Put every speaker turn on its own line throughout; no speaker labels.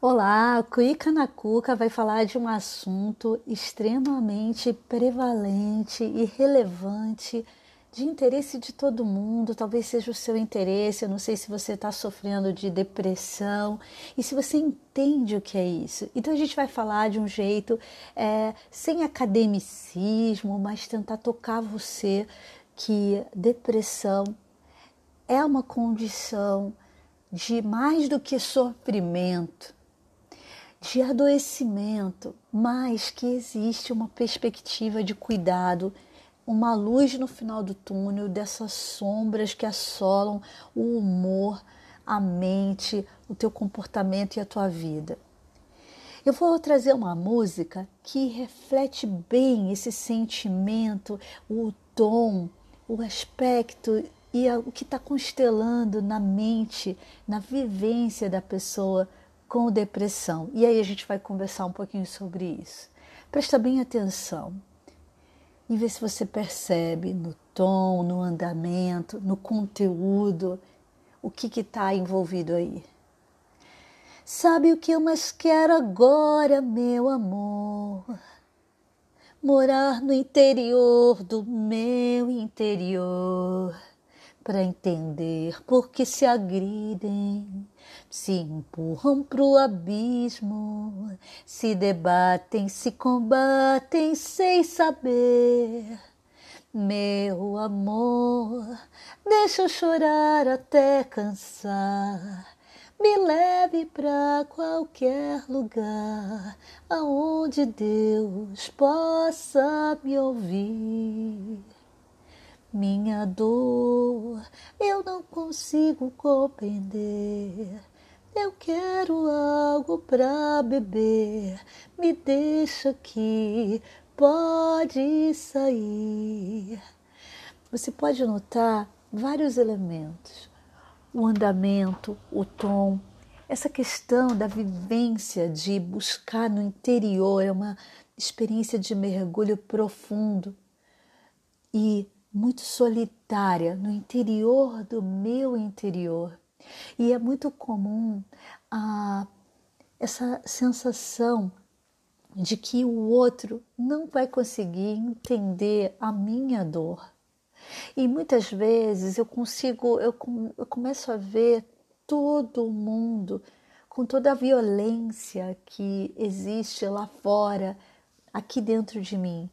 Olá, Cuica na Cuca vai falar de um assunto extremamente prevalente e relevante, de interesse de todo mundo, talvez seja o seu interesse. Eu não sei se você está sofrendo de depressão e se você entende o que é isso. Então a gente vai falar de um jeito é, sem academicismo, mas tentar tocar você que depressão é uma condição de mais do que sofrimento de adoecimento, mas que existe uma perspectiva de cuidado, uma luz no final do túnel dessas sombras que assolam o humor, a mente, o teu comportamento e a tua vida. Eu vou trazer uma música que reflete bem esse sentimento, o tom, o aspecto e o que está constelando na mente, na vivência da pessoa com depressão. E aí a gente vai conversar um pouquinho sobre isso. Presta bem atenção e vê se você percebe no tom, no andamento, no conteúdo, o que está envolvido aí. Sabe o que eu mais quero agora, meu amor? Morar no interior do meu interior para entender por que se agridem, se empurram pro abismo, se debatem, se combatem sem saber. Meu amor, deixa eu chorar até cansar. Me leve para qualquer lugar aonde Deus possa me ouvir. Minha dor eu não consigo compreender. Eu quero algo para beber. Me deixa aqui, pode sair. Você pode notar vários elementos: o andamento, o tom, essa questão da vivência de buscar no interior é uma experiência de mergulho profundo e muito solitária no interior do meu interior. E é muito comum a, essa sensação de que o outro não vai conseguir entender a minha dor. E muitas vezes eu consigo, eu, eu começo a ver todo mundo com toda a violência que existe lá fora, aqui dentro de mim.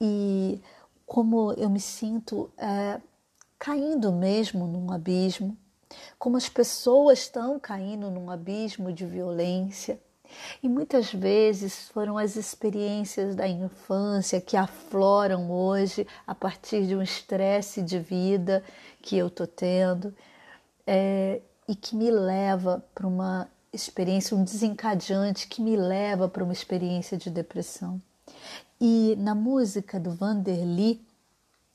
E como eu me sinto é, caindo mesmo num abismo, como as pessoas estão caindo num abismo de violência. E muitas vezes foram as experiências da infância que afloram hoje a partir de um estresse de vida que eu estou tendo é, e que me leva para uma experiência, um desencadeante que me leva para uma experiência de depressão. E na música do Vanderly,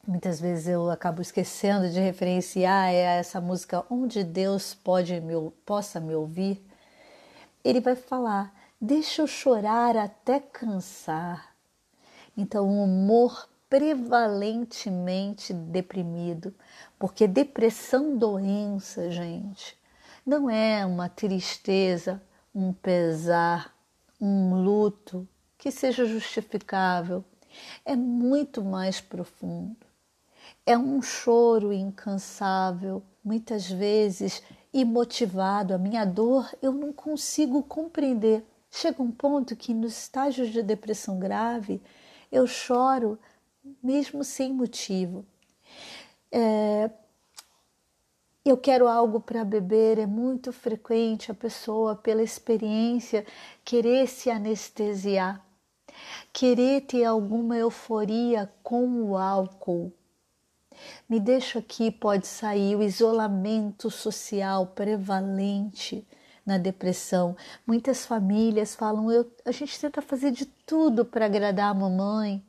muitas vezes eu acabo esquecendo de referenciar é essa música Onde Deus pode me, possa me ouvir. Ele vai falar: Deixa eu chorar até cansar. Então, o humor prevalentemente deprimido, porque depressão, doença, gente, não é uma tristeza, um pesar, um luto, que seja justificável, é muito mais profundo. É um choro incansável, muitas vezes imotivado. A minha dor eu não consigo compreender. Chega um ponto que, nos estágios de depressão grave, eu choro mesmo sem motivo. É, eu quero algo para beber, é muito frequente a pessoa, pela experiência, querer se anestesiar querer ter alguma euforia com o álcool. Me deixa aqui, pode sair o isolamento social prevalente na depressão. Muitas famílias falam: eu, a gente tenta fazer de tudo para agradar a mamãe,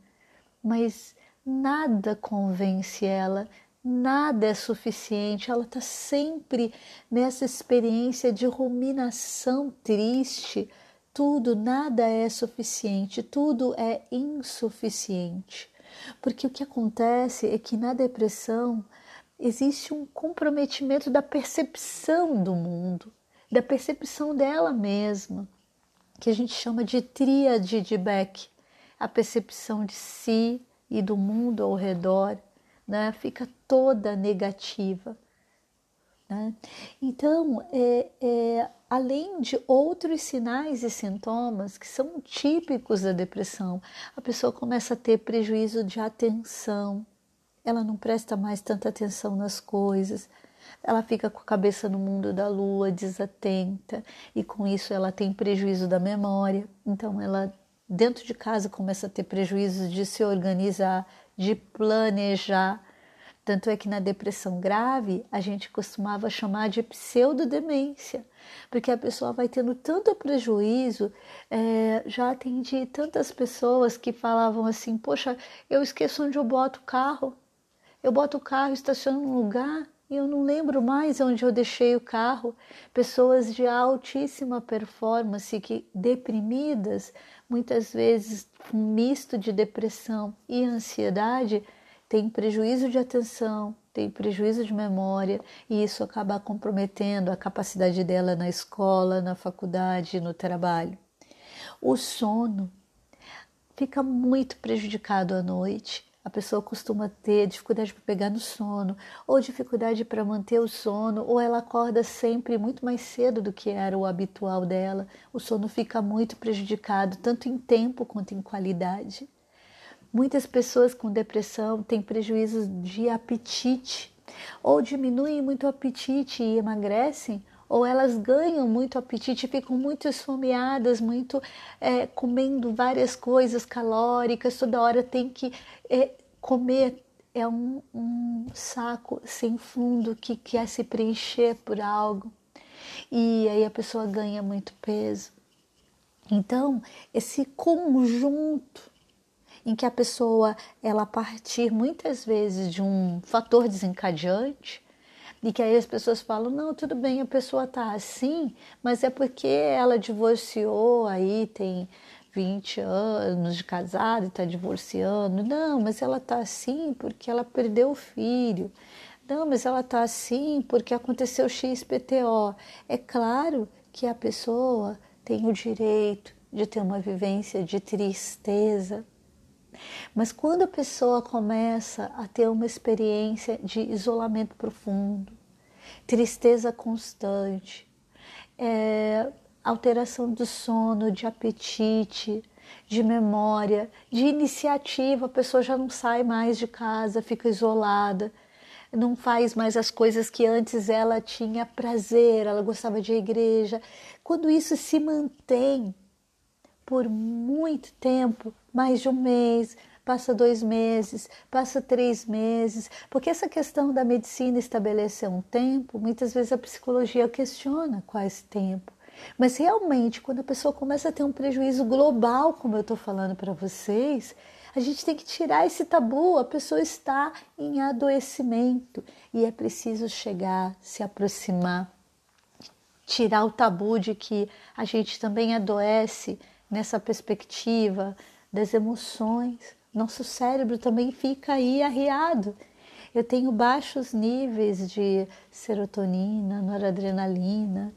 mas nada convence ela, nada é suficiente. Ela está sempre nessa experiência de ruminação triste tudo, nada é suficiente, tudo é insuficiente. Porque o que acontece é que na depressão existe um comprometimento da percepção do mundo. da percepção dela mesma, que a gente chama de tríade de Beck, a percepção de si e do mundo ao redor, né? fica toda negativa. Né? Então, é, é, além de outros sinais e sintomas que são típicos da depressão, a pessoa começa a ter prejuízo de atenção, ela não presta mais tanta atenção nas coisas, ela fica com a cabeça no mundo da lua, desatenta, e com isso ela tem prejuízo da memória. Então ela dentro de casa começa a ter prejuízo de se organizar, de planejar. Tanto é que na depressão grave a gente costumava chamar de pseudodemência, porque a pessoa vai tendo tanto prejuízo. É, já atendi tantas pessoas que falavam assim: Poxa, eu esqueço onde eu boto o carro, eu boto o carro, estaciono num lugar e eu não lembro mais onde eu deixei o carro. Pessoas de altíssima performance que deprimidas, muitas vezes um misto de depressão e ansiedade, têm prejuízo de atenção, têm prejuízo de memória e isso acaba comprometendo a capacidade dela na escola, na faculdade, no trabalho. O sono fica muito prejudicado à noite a pessoa costuma ter dificuldade para pegar no sono, ou dificuldade para manter o sono, ou ela acorda sempre muito mais cedo do que era o habitual dela. O sono fica muito prejudicado, tanto em tempo quanto em qualidade. Muitas pessoas com depressão têm prejuízos de apetite, ou diminuem muito o apetite e emagrecem, ou elas ganham muito apetite, ficam muito esfomeadas, muito é, comendo várias coisas calóricas, toda hora tem que é, comer. É um, um saco sem fundo que quer se preencher por algo e aí a pessoa ganha muito peso. Então, esse conjunto em que a pessoa ela partir muitas vezes de um fator desencadeante, e que aí as pessoas falam: não, tudo bem, a pessoa tá assim, mas é porque ela divorciou, aí tem 20 anos de casado e está divorciando. Não, mas ela tá assim porque ela perdeu o filho. Não, mas ela tá assim porque aconteceu XPTO. É claro que a pessoa tem o direito de ter uma vivência de tristeza, mas quando a pessoa começa a ter uma experiência de isolamento profundo, tristeza constante, é, alteração do sono, de apetite, de memória, de iniciativa, a pessoa já não sai mais de casa, fica isolada, não faz mais as coisas que antes ela tinha prazer, ela gostava de igreja. Quando isso se mantém por muito tempo, mais de um mês, passa dois meses, passa três meses, porque essa questão da medicina estabelecer um tempo, muitas vezes a psicologia questiona esse tempo. Mas realmente, quando a pessoa começa a ter um prejuízo global, como eu estou falando para vocês, a gente tem que tirar esse tabu. A pessoa está em adoecimento e é preciso chegar, se aproximar, tirar o tabu de que a gente também adoece nessa perspectiva das emoções. Nosso cérebro também fica aí arriado. Eu tenho baixos níveis de serotonina, noradrenalina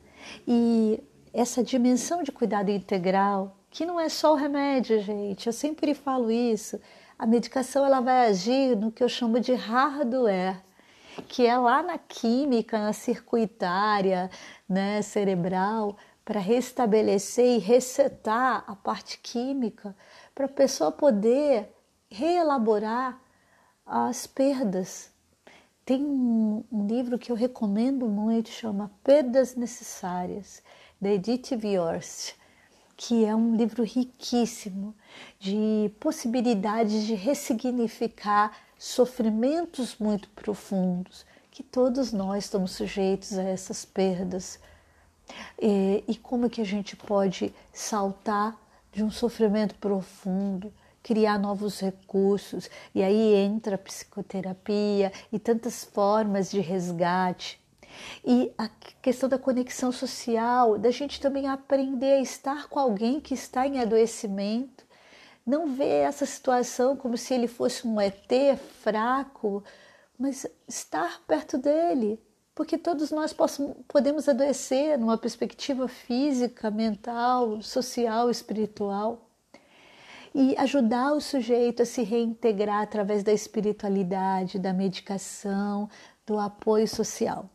e essa dimensão de cuidado integral, que não é só o remédio, gente. Eu sempre falo isso. A medicação ela vai agir no que eu chamo de hardware, que é lá na química, na circuitária, né, cerebral, para restabelecer e resetar a parte química, para a pessoa poder reelaborar as perdas. Tem um, livro que eu recomendo muito, chama Perdas Necessárias, da Edith Viorst, que é um livro riquíssimo de possibilidades de ressignificar sofrimentos muito profundos, que todos nós estamos sujeitos a essas perdas e, e como que a gente pode saltar de um sofrimento profundo, criar novos recursos, e aí entra a psicoterapia e tantas formas de resgate. E a questão da conexão social, da gente também aprender a estar com alguém que está em adoecimento, não ver essa situação como se ele fosse um ET fraco, mas estar perto dele, porque todos nós podemos adoecer numa perspectiva física, mental, social, espiritual. E ajudar o sujeito a se reintegrar através da espiritualidade, da medicação, do apoio social.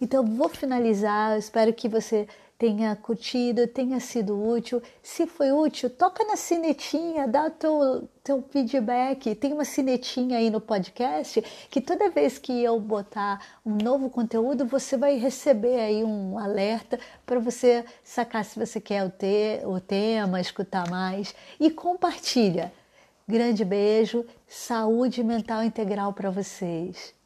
Então, vou finalizar. Espero que você tenha curtido, tenha sido útil. Se foi útil, toca na sinetinha, dá teu, teu feedback. Tem uma sinetinha aí no podcast que toda vez que eu botar um novo conteúdo, você vai receber aí um alerta para você sacar se você quer o, te, o tema, escutar mais. E compartilha. Grande beijo, saúde mental integral para vocês.